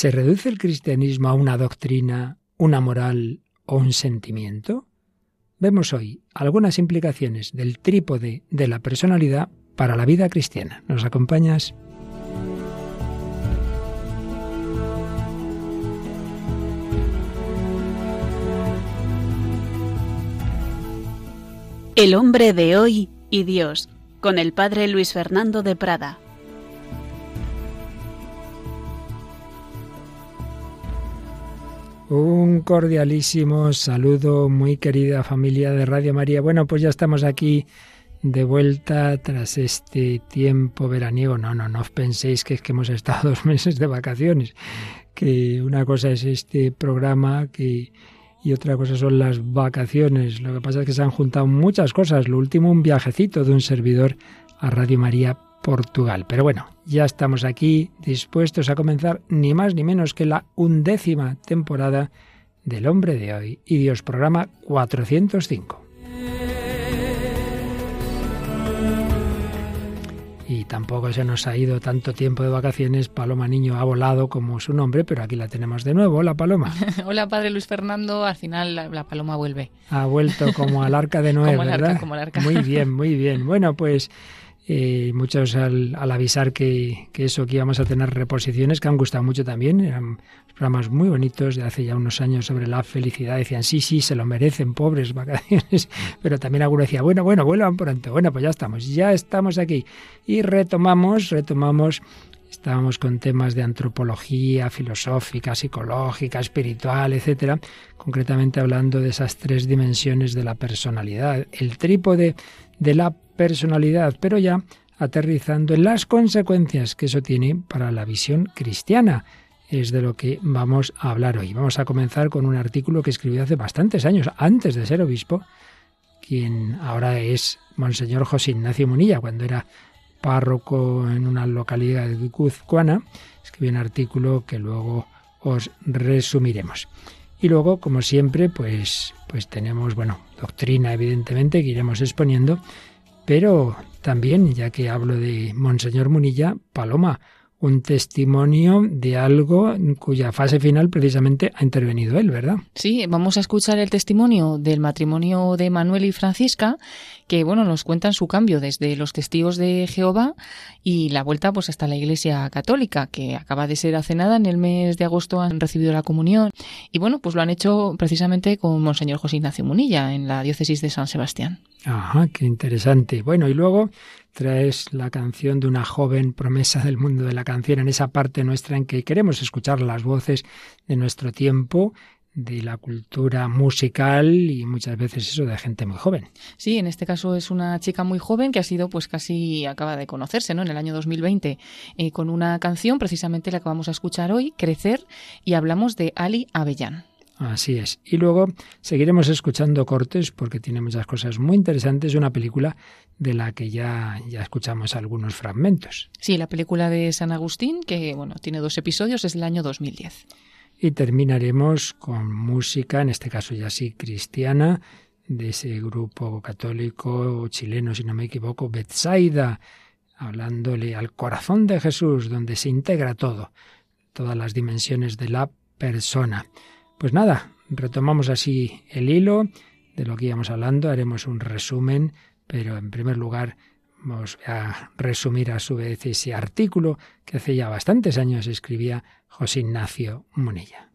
¿Se reduce el cristianismo a una doctrina, una moral o un sentimiento? Vemos hoy algunas implicaciones del trípode de la personalidad para la vida cristiana. ¿Nos acompañas? El hombre de hoy y Dios, con el padre Luis Fernando de Prada. Un cordialísimo saludo, muy querida familia de Radio María. Bueno, pues ya estamos aquí de vuelta tras este tiempo veraniego. No, no, no os penséis que es que hemos estado dos meses de vacaciones, que una cosa es este programa que y otra cosa son las vacaciones. Lo que pasa es que se han juntado muchas cosas. Lo último, un viajecito de un servidor a Radio María Portugal. Pero bueno, ya estamos aquí dispuestos a comenzar ni más ni menos que la undécima temporada del Hombre de Hoy y Dios programa 405. y tampoco se nos ha ido tanto tiempo de vacaciones. Paloma Niño ha volado como su nombre, pero aquí la tenemos de nuevo. Hola, Paloma. Hola, padre Luis Fernando. Al final la, Paloma vuelve. Ha vuelto como al arca de Noé, ¿verdad? como arca. Muy bien, muy bien. Bueno, pues eh, muchos al, avisar que, eso, que íbamos a tener reposiciones que han gustado mucho también, eran programas muy bonitos de hace ya unos años sobre la felicidad, decían, sí, sí, se lo merecen, pobres vacaciones, pero también alguno decía, bueno, bueno, vuelvan pronto, bueno, pues ya estamos, ya estamos aquí. Y retomamos, retomamos Estábamos con temas de antropología, filosófica, psicológica, espiritual, etcétera, concretamente hablando de esas tres dimensiones de la personalidad, el trípode de la personalidad, pero ya aterrizando en las consecuencias que eso tiene para la visión cristiana. Es de lo que vamos a hablar hoy. Vamos a comenzar con un artículo que escribió hace bastantes años, antes de ser obispo, quien ahora es Monseñor José Ignacio Munilla, cuando era párroco en una localidad de Guipuzcoana, escribió un artículo que luego os resumiremos. Y luego, como siempre, pues, pues tenemos, bueno, doctrina, evidentemente, que iremos exponiendo, pero también, ya que hablo de Monseñor Munilla, Paloma, un testimonio de algo cuya fase final precisamente ha intervenido él, ¿verdad? Sí, vamos a escuchar el testimonio del matrimonio de Manuel y Francisca, que bueno, nos cuentan su cambio desde los testigos de Jehová y la vuelta pues hasta la Iglesia Católica, que acaba de ser hace nada, en el mes de agosto han recibido la comunión y bueno, pues lo han hecho precisamente con Monseñor José Ignacio Munilla en la diócesis de San Sebastián. Ajá, qué interesante. Bueno, y luego traes la canción de una joven promesa del mundo de la canción en esa parte nuestra en que queremos escuchar las voces de nuestro tiempo de la cultura musical y muchas veces eso de gente muy joven. Sí, en este caso es una chica muy joven que ha sido pues casi acaba de conocerse, ¿no? En el año 2020 eh, con una canción precisamente la que vamos a escuchar hoy, Crecer, y hablamos de Ali Avellán. Así es. Y luego seguiremos escuchando cortes porque tiene muchas cosas muy interesantes. Una película de la que ya, ya escuchamos algunos fragmentos. Sí, la película de San Agustín, que bueno, tiene dos episodios, es del año 2010. Y terminaremos con música, en este caso ya sí cristiana, de ese grupo católico chileno, si no me equivoco, Betsaida, hablándole al corazón de Jesús, donde se integra todo, todas las dimensiones de la persona. Pues nada, retomamos así el hilo de lo que íbamos hablando, haremos un resumen, pero en primer lugar vamos a resumir a su vez ese artículo que hace ya bastantes años escribía José Ignacio Munilla.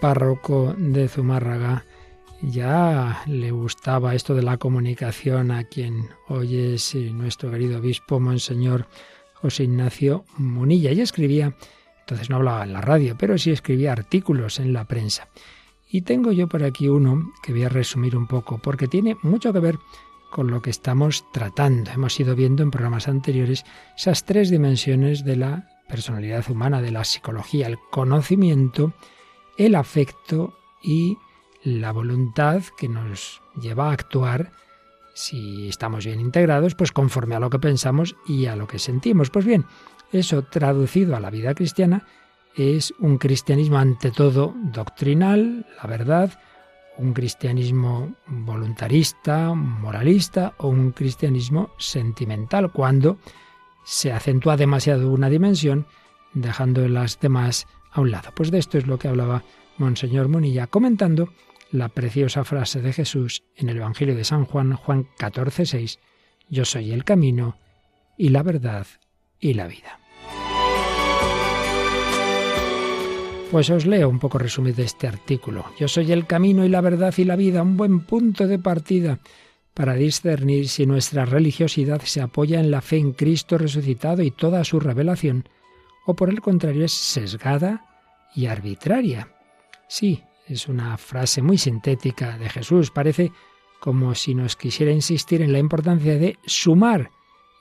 Párroco de Zumárraga, ya le gustaba esto de la comunicación a quien hoy es eh, nuestro querido obispo, Monseñor José Ignacio Munilla. Y escribía, entonces no hablaba en la radio, pero sí escribía artículos en la prensa. Y tengo yo por aquí uno que voy a resumir un poco, porque tiene mucho que ver con lo que estamos tratando. Hemos ido viendo en programas anteriores esas tres dimensiones de la personalidad humana, de la psicología, el conocimiento, el afecto y la voluntad que nos lleva a actuar si estamos bien integrados, pues conforme a lo que pensamos y a lo que sentimos. Pues bien, eso traducido a la vida cristiana es un cristianismo ante todo doctrinal, la verdad, un cristianismo voluntarista, moralista o un cristianismo sentimental, cuando se acentúa demasiado una dimensión, dejando las demás a un lado. Pues de esto es lo que hablaba Monseñor Munilla comentando la preciosa frase de Jesús en el Evangelio de San Juan, Juan 14, 6, Yo soy el camino y la verdad y la vida. Pues os leo un poco resumido este artículo. Yo soy el camino y la verdad y la vida, un buen punto de partida para discernir si nuestra religiosidad se apoya en la fe en Cristo resucitado y toda su revelación, o por el contrario es sesgada y arbitraria. Sí, es una frase muy sintética de Jesús. Parece como si nos quisiera insistir en la importancia de sumar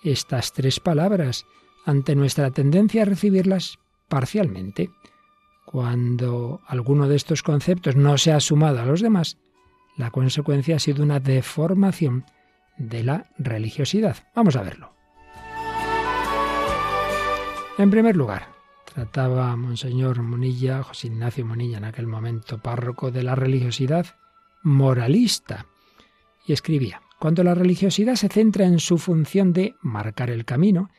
estas tres palabras ante nuestra tendencia a recibirlas parcialmente. Cuando alguno de estos conceptos no se ha sumado a los demás, la consecuencia ha sido una deformación de la religiosidad. Vamos a verlo. En primer lugar, trataba Monseñor Monilla, José Ignacio Monilla en aquel momento, párroco de la religiosidad moralista, y escribía, cuando la religiosidad se centra en su función de marcar el camino,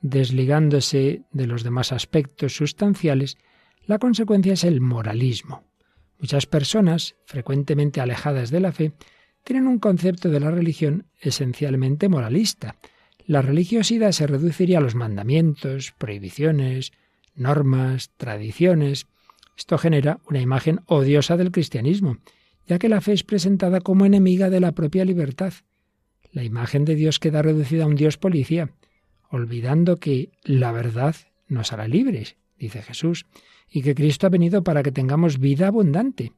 desligándose de los demás aspectos sustanciales, la consecuencia es el moralismo. Muchas personas, frecuentemente alejadas de la fe, tienen un concepto de la religión esencialmente moralista. La religiosidad se reduciría a los mandamientos, prohibiciones, normas, tradiciones. Esto genera una imagen odiosa del cristianismo, ya que la fe es presentada como enemiga de la propia libertad. La imagen de Dios queda reducida a un Dios policía, olvidando que la verdad nos hará libres, dice Jesús, y que Cristo ha venido para que tengamos vida abundante.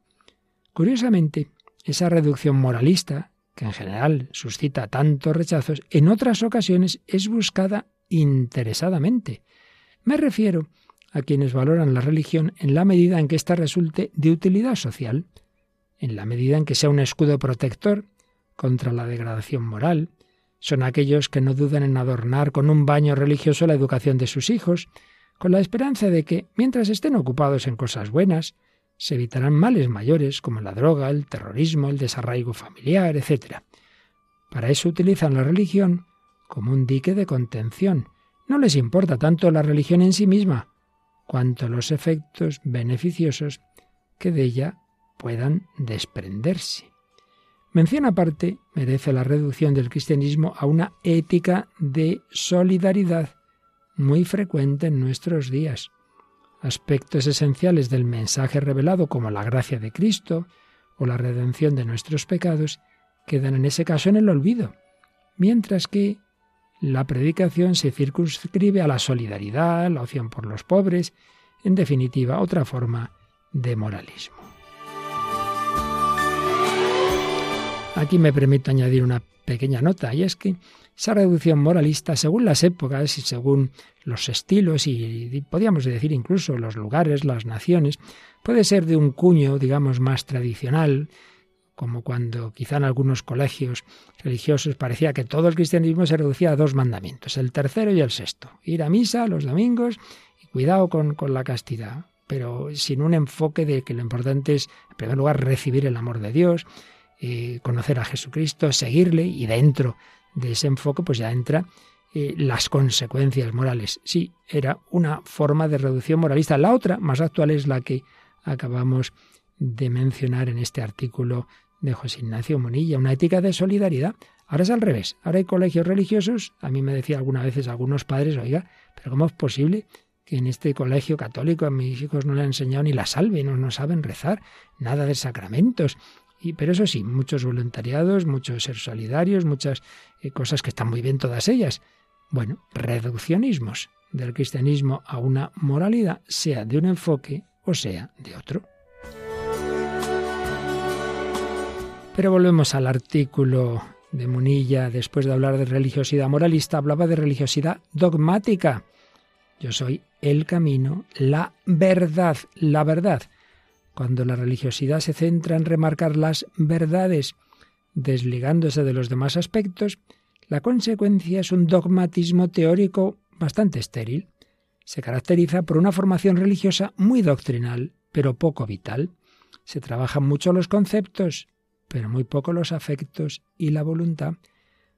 Curiosamente, esa reducción moralista, que en general suscita tantos rechazos, en otras ocasiones es buscada interesadamente. Me refiero a quienes valoran la religión en la medida en que ésta resulte de utilidad social, en la medida en que sea un escudo protector contra la degradación moral, son aquellos que no dudan en adornar con un baño religioso la educación de sus hijos, con la esperanza de que, mientras estén ocupados en cosas buenas, se evitarán males mayores como la droga, el terrorismo, el desarraigo familiar, etc. Para eso utilizan la religión como un dique de contención. No les importa tanto la religión en sí misma, cuanto los efectos beneficiosos que de ella puedan desprenderse. Mención aparte merece la reducción del cristianismo a una ética de solidaridad muy frecuente en nuestros días. Aspectos esenciales del mensaje revelado como la gracia de Cristo o la redención de nuestros pecados quedan en ese caso en el olvido, mientras que la predicación se circunscribe a la solidaridad, la opción por los pobres, en definitiva, otra forma de moralismo. Aquí me permito añadir una pequeña nota, y es que esa reducción moralista, según las épocas y según los estilos y, podríamos decir incluso los lugares, las naciones, puede ser de un cuño, digamos, más tradicional, como cuando quizá en algunos colegios religiosos parecía que todo el cristianismo se reducía a dos mandamientos, el tercero y el sexto, ir a misa los domingos y cuidado con, con la castidad, pero sin un enfoque de que lo importante es, en primer lugar, recibir el amor de Dios, eh, conocer a Jesucristo, seguirle y dentro de ese enfoque pues ya entra eh, las consecuencias morales. Sí, era una forma de reducción moralista. La otra, más actual, es la que acabamos de mencionar en este artículo de José Ignacio Monilla, una ética de solidaridad. Ahora es al revés. Ahora hay colegios religiosos. A mí me decía algunas veces algunos padres, oiga, pero ¿cómo es posible que en este colegio católico a mis hijos no le han enseñado ni la salve, no, no saben rezar, nada de sacramentos, pero eso sí, muchos voluntariados, muchos ser solidarios, muchas eh, cosas que están muy bien todas ellas. Bueno, reduccionismos del cristianismo a una moralidad, sea de un enfoque o sea de otro. Pero volvemos al artículo de Munilla, después de hablar de religiosidad moralista, hablaba de religiosidad dogmática. Yo soy el camino, la verdad, la verdad. Cuando la religiosidad se centra en remarcar las verdades, desligándose de los demás aspectos, la consecuencia es un dogmatismo teórico bastante estéril. Se caracteriza por una formación religiosa muy doctrinal, pero poco vital. Se trabajan mucho los conceptos, pero muy poco los afectos y la voluntad.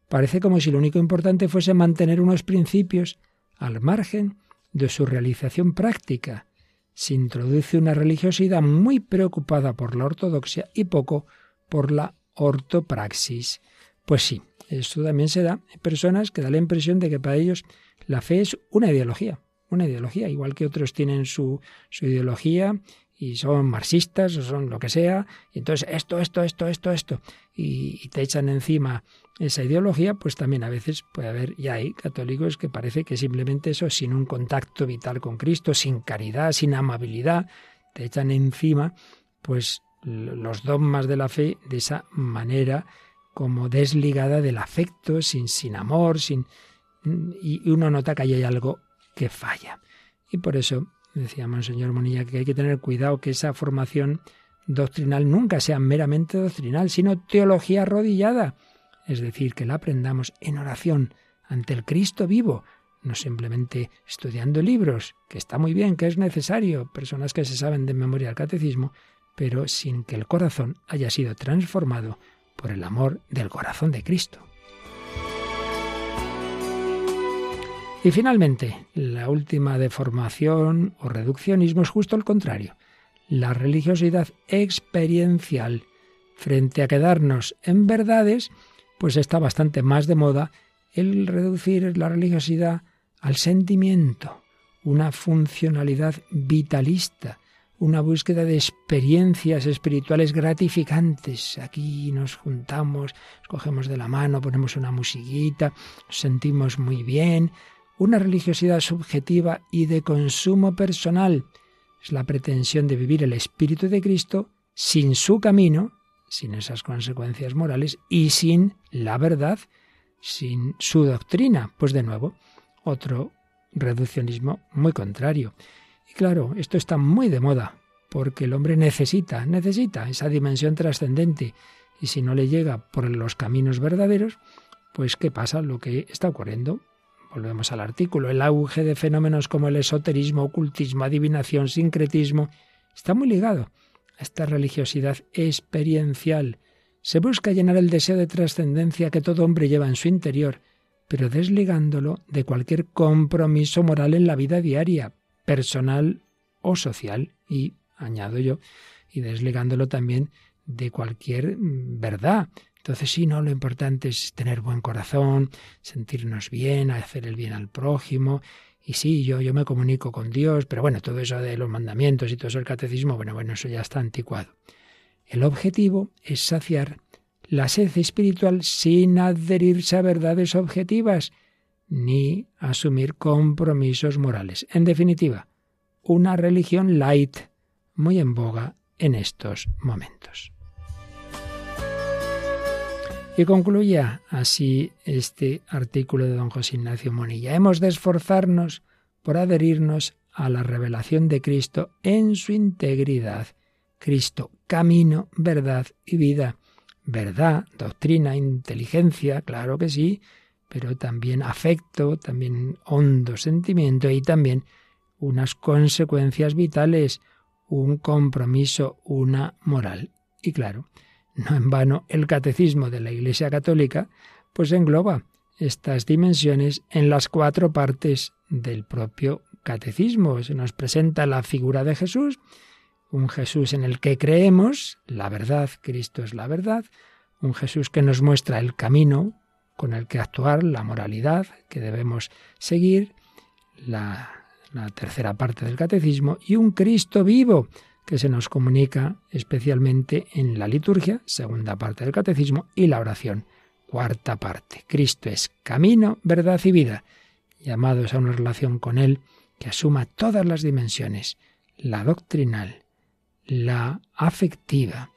Parece como si lo único importante fuese mantener unos principios al margen de su realización práctica. Se introduce una religiosidad muy preocupada por la ortodoxia y poco por la ortopraxis. Pues sí, esto también se da en personas que da la impresión de que para ellos la fe es una ideología, una ideología, igual que otros tienen su, su ideología y son marxistas o son lo que sea, y entonces esto, esto, esto, esto, esto, y, te echan encima esa ideología, pues también a veces puede haber, y hay católicos que parece que simplemente eso, sin un contacto vital con Cristo, sin caridad, sin amabilidad, te echan encima, pues los dogmas de la fe de esa manera como desligada del afecto, sin, sin amor, sin y uno nota que ahí hay algo que falla. Y por eso decía Monseñor Monilla que hay que tener cuidado que esa formación doctrinal nunca sea meramente doctrinal, sino teología arrodillada, es decir, que la aprendamos en oración ante el Cristo vivo, no simplemente estudiando libros, que está muy bien, que es necesario, personas que se saben de memoria el catecismo, pero sin que el corazón haya sido transformado por el amor del corazón de Cristo. Y finalmente, la última deformación o reduccionismo es justo el contrario, la religiosidad experiencial. Frente a quedarnos en verdades, pues está bastante más de moda el reducir la religiosidad al sentimiento, una funcionalidad vitalista, una búsqueda de experiencias espirituales gratificantes. Aquí nos juntamos, cogemos de la mano, ponemos una musiquita, nos sentimos muy bien, una religiosidad subjetiva y de consumo personal. Es la pretensión de vivir el Espíritu de Cristo sin su camino, sin esas consecuencias morales y sin la verdad, sin su doctrina. Pues de nuevo, otro reduccionismo muy contrario. Y claro, esto está muy de moda, porque el hombre necesita, necesita esa dimensión trascendente. Y si no le llega por los caminos verdaderos, pues ¿qué pasa? Lo que está ocurriendo Volvemos al artículo. El auge de fenómenos como el esoterismo, ocultismo, adivinación, sincretismo, está muy ligado esta religiosidad experiencial. Se busca llenar el deseo de trascendencia que todo hombre lleva en su interior, pero desligándolo de cualquier compromiso moral en la vida diaria, personal o social, y, añado yo, y desligándolo también de cualquier mm, verdad, entonces, sí, no, lo importante es tener buen corazón, sentirnos bien, hacer el bien al prójimo. Y sí, yo, yo me comunico con Dios, pero bueno, todo eso de los mandamientos y todo eso del catecismo, bueno, bueno, eso ya está anticuado. El objetivo es saciar la sed espiritual sin adherirse a verdades objetivas ni asumir compromisos morales. En definitiva, una religión light, muy en boga en estos momentos. Y concluía así este artículo de don José Ignacio Monilla. Hemos de esforzarnos por adherirnos a la revelación de Cristo en su integridad. Cristo, camino, verdad y vida. Verdad, doctrina, inteligencia, claro que sí, pero también afecto, también hondo sentimiento y también unas consecuencias vitales, un compromiso, una moral. Y claro, no en vano, el catecismo de la Iglesia Católica pues engloba estas dimensiones en las cuatro partes del propio catecismo. Se nos presenta la figura de Jesús, un Jesús en el que creemos, la verdad, Cristo es la verdad, un Jesús que nos muestra el camino con el que actuar, la moralidad que debemos seguir, la, la tercera parte del catecismo, y un Cristo vivo, que se nos comunica especialmente en la liturgia, segunda parte del catecismo, y la oración, cuarta parte. Cristo es camino, verdad y vida, llamados a una relación con Él que asuma todas las dimensiones, la doctrinal, la afectiva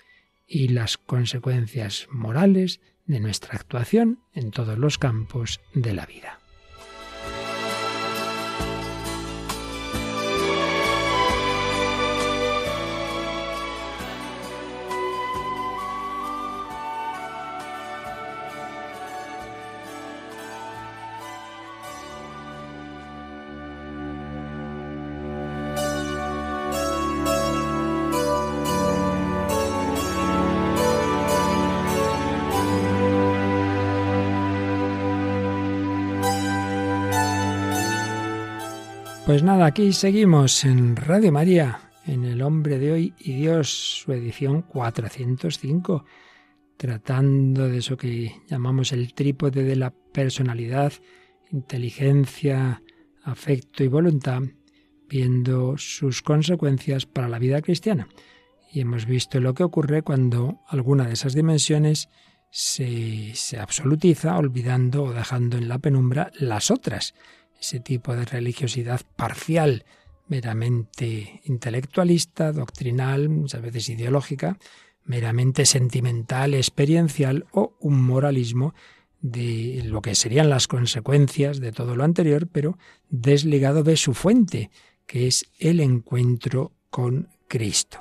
y las consecuencias morales de nuestra actuación en todos los campos de la vida. Aquí seguimos en Radio María, en El Hombre de Hoy y Dios, su edición 405, tratando de eso que llamamos el trípode de la personalidad, inteligencia, afecto y voluntad, viendo sus consecuencias para la vida cristiana. Y hemos visto lo que ocurre cuando alguna de esas dimensiones se, se absolutiza, olvidando o dejando en la penumbra las otras ese tipo de religiosidad parcial, meramente intelectualista, doctrinal, muchas veces ideológica, meramente sentimental, experiencial o un moralismo de lo que serían las consecuencias de todo lo anterior, pero desligado de su fuente, que es el encuentro con Cristo.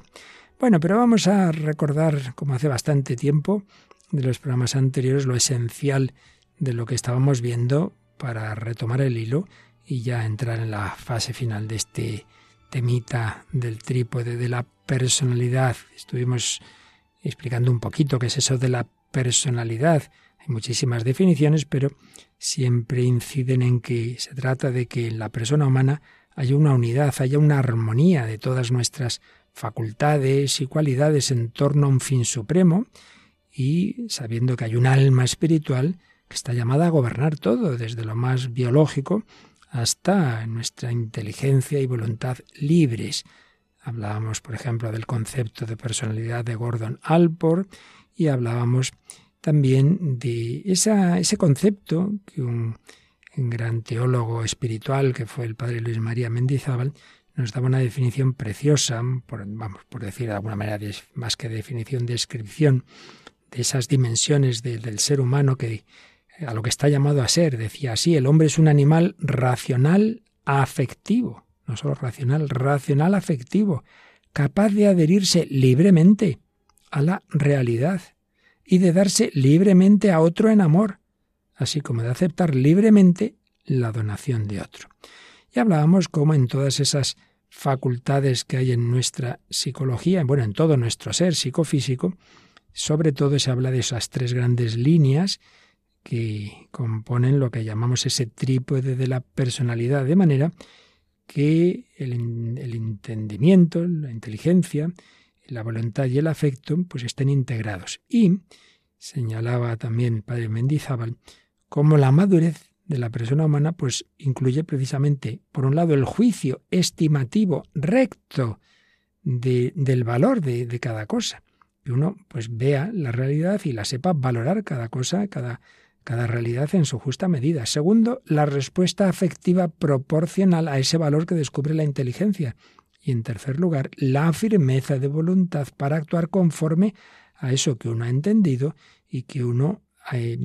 Bueno, pero vamos a recordar, como hace bastante tiempo, de los programas anteriores, lo esencial de lo que estábamos viendo para retomar el hilo y ya entrar en la fase final de este temita del trípode de la personalidad. Estuvimos explicando un poquito qué es eso de la personalidad. Hay muchísimas definiciones, pero siempre inciden en que se trata de que en la persona humana haya una unidad, haya una armonía de todas nuestras facultades y cualidades en torno a un fin supremo y sabiendo que hay un alma espiritual está llamada a gobernar todo, desde lo más biológico hasta nuestra inteligencia y voluntad libres. Hablábamos, por ejemplo, del concepto de personalidad de Gordon Alport y hablábamos también de ese concepto que un, un, gran teólogo espiritual que fue el padre Luis María Mendizábal nos daba una definición preciosa, por, vamos, por decir de alguna manera, más que definición, descripción de esas dimensiones del ser humano que a lo que está llamado a ser. Decía así, el hombre es un animal racional afectivo, no solo racional, racional afectivo, capaz de adherirse libremente a la realidad y de darse libremente a otro en amor, así como de aceptar libremente la donación de otro. Y hablábamos cómo en todas esas facultades que hay en nuestra psicología, bueno, en todo nuestro ser psicofísico, sobre todo se habla de esas tres grandes líneas que componen lo que llamamos ese trípode de la personalidad, de manera que el, entendimiento, la inteligencia, la voluntad y el afecto pues estén integrados. Y señalaba también el padre Mendizábal como la madurez de la persona humana pues incluye precisamente, por un lado, el juicio estimativo recto del valor de, de, cada cosa. Que uno pues vea la realidad y la sepa valorar cada cosa, cada cada realidad en su justa medida. Segundo, la respuesta afectiva proporcional a ese valor que descubre la inteligencia. Y en tercer lugar, la firmeza de voluntad para actuar conforme a eso que uno ha entendido y que uno eh,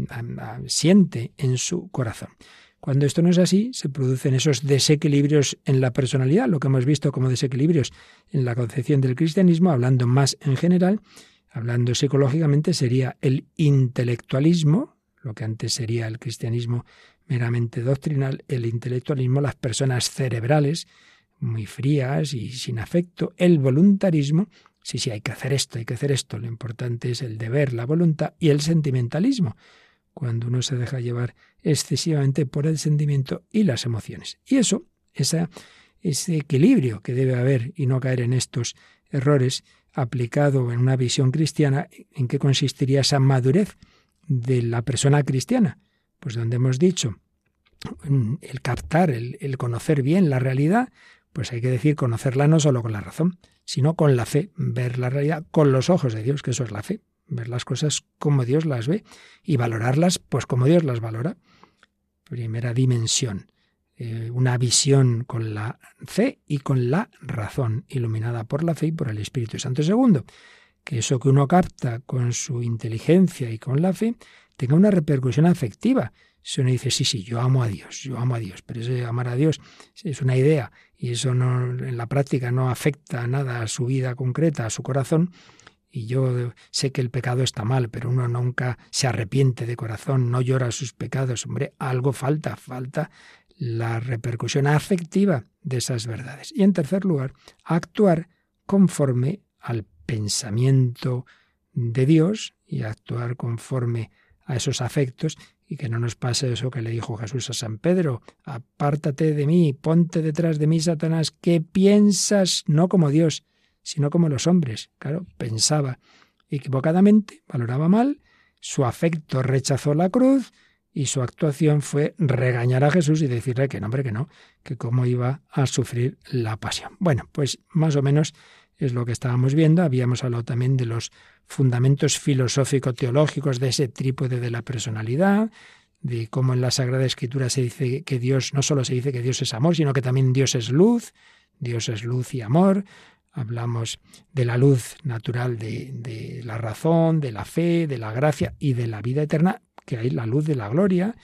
siente en su corazón. Cuando esto no es así, se producen esos desequilibrios en la personalidad, lo que hemos visto como desequilibrios en la concepción del cristianismo, hablando más en general, hablando psicológicamente, sería el intelectualismo, lo que antes sería el cristianismo meramente doctrinal, el intelectualismo, las personas cerebrales, muy frías y sin afecto, el voluntarismo, sí, sí, hay que hacer esto, hay que hacer esto, lo importante es el deber, la voluntad y el sentimentalismo, cuando uno se deja llevar excesivamente por el sentimiento y las emociones. Y eso, ese equilibrio que debe haber y no caer en estos errores, aplicado en una visión cristiana, ¿en qué consistiría esa madurez? De la persona cristiana? Pues donde hemos dicho el captar, el, el, conocer bien la realidad, pues hay que decir conocerla no solo con la razón, sino con la fe, ver la realidad con los ojos de Dios, que eso es la fe, ver las cosas como Dios las ve y valorarlas pues como Dios las valora. Primera dimensión, eh, una visión con la fe y con la razón, iluminada por la fe y por el Espíritu Santo. Segundo, que eso que uno capta con su inteligencia y con la fe tenga una repercusión afectiva. Si uno dice, sí, sí, yo amo a Dios, yo amo a Dios, pero ese amar a Dios es una idea y eso no, en la práctica no afecta nada a su vida concreta, a su corazón, y yo sé que el pecado está mal, pero uno nunca se arrepiente de corazón, no llora sus pecados. Hombre, algo falta, falta la repercusión afectiva de esas verdades. Y en tercer lugar, actuar conforme al pensamiento de Dios y actuar conforme a esos afectos y que no nos pase eso que le dijo Jesús a San Pedro, apártate de mí, ponte detrás de mí, Satanás, que piensas no como Dios, sino como los hombres. Claro, pensaba equivocadamente, valoraba mal, su afecto rechazó la cruz y su actuación fue regañar a Jesús y decirle que no, hombre, que no, que cómo iba a sufrir la pasión. Bueno, pues más o menos es lo que estábamos viendo. Habíamos hablado también de los fundamentos filosófico-teológicos de ese trípode de la personalidad, de cómo en la Sagrada Escritura se dice que Dios, no solo se dice que Dios es amor, sino que también Dios es luz, Dios es luz y amor. Hablamos de la luz natural de, de la razón, de la fe, de la gracia y de la vida eterna, que hay la luz de la gloria.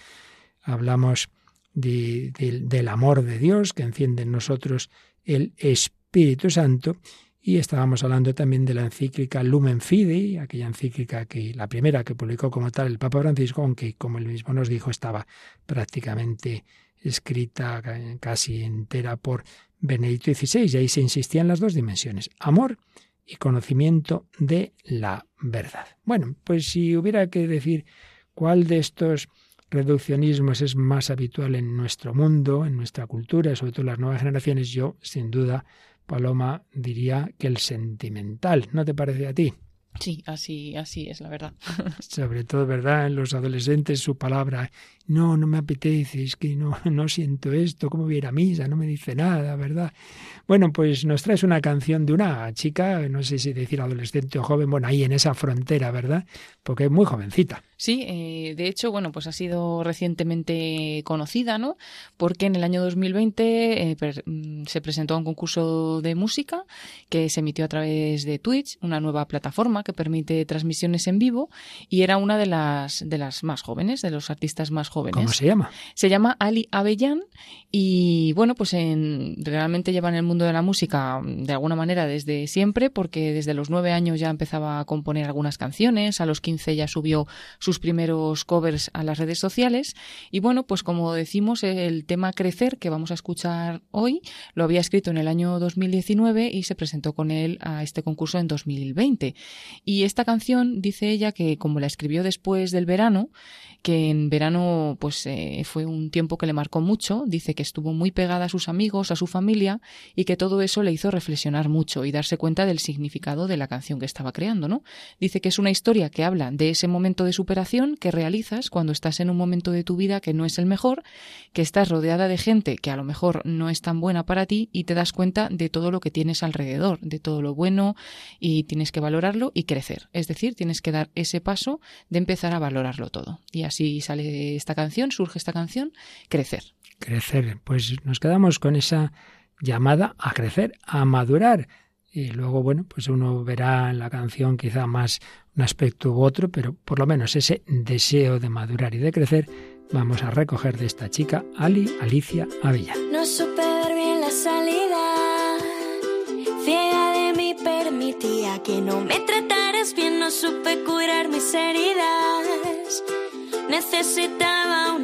Hablamos de, del amor de Dios que enciende en nosotros el Espíritu Santo y estábamos hablando también de la encíclica Lumen Fidei, aquella encíclica que la primera que publicó como tal el Papa Francisco, aunque como él mismo nos dijo estaba prácticamente escrita casi entera por Benedicto XVI, y ahí se insistía en las dos dimensiones, amor y conocimiento de la verdad. Bueno, pues si hubiera que decir cuál de estos reduccionismos es más habitual en nuestro mundo, en nuestra cultura, sobre todo en las nuevas generaciones, yo sin duda Paloma diría que el sentimental, ¿no te parece a ti? Sí, así, así es la verdad. Sobre todo, ¿verdad? En los adolescentes su palabra, no, no me apetece, es que no, no siento esto, ¿cómo voy a ir a misa? No me dice nada, ¿verdad? Bueno, pues nos traes una canción de una chica, no sé si decir adolescente o joven, bueno, ahí en esa frontera, ¿verdad? Porque es muy jovencita. Sí, eh, de hecho, bueno, pues ha sido recientemente conocida, ¿no? Porque en el año 2020 eh, mm, se presentó a un concurso de música que se emitió a través de Twitch, una nueva plataforma que permite transmisiones en vivo, y era una de las de las más jóvenes, de los artistas más jóvenes. ¿Cómo se llama? Se llama Ali Abellán y bueno, pues en, realmente lleva en el mundo de la música de alguna manera desde siempre, porque desde los nueve años ya empezaba a componer algunas canciones, a los quince ya subió sus primeros covers a las redes sociales. Y bueno, pues como decimos, el tema Crecer, que vamos a escuchar hoy, lo había escrito en el año 2019 y se presentó con él a este concurso en 2020. Y esta canción dice ella que como la escribió después del verano, que en verano pues eh, fue un tiempo que le marcó mucho, dice que estuvo muy pegada a sus amigos, a su familia y que todo eso le hizo reflexionar mucho y darse cuenta del significado de la canción que estaba creando, ¿no? Dice que es una historia que habla de ese momento de superación que realizas cuando estás en un momento de tu vida que no es el mejor, que estás rodeada de gente que a lo mejor no es tan buena para ti y te das cuenta de todo lo que tienes alrededor, de todo lo bueno y tienes que valorarlo y crecer. Es decir, tienes que dar ese paso de empezar a valorarlo todo. Y así sale esta canción, surge esta canción, Crecer. Crecer. Pues nos quedamos con esa llamada a crecer, a madurar. Y luego, bueno, pues uno verá en la canción quizá más un aspecto u otro, pero por lo menos ese deseo de madurar y de crecer vamos a recoger de esta chica, Ali Alicia Avella. No supe bien la salida, ciega de mí permitía que no me trataras bien, no supe curar mis heridas. Necesitaba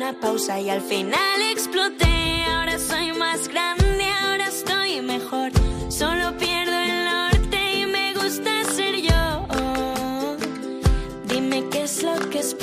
una pausa y al final exploté. Ahora soy más grande, ahora estoy mejor. Solo pierdo el norte y me gusta ser yo. Dime qué es lo que esperas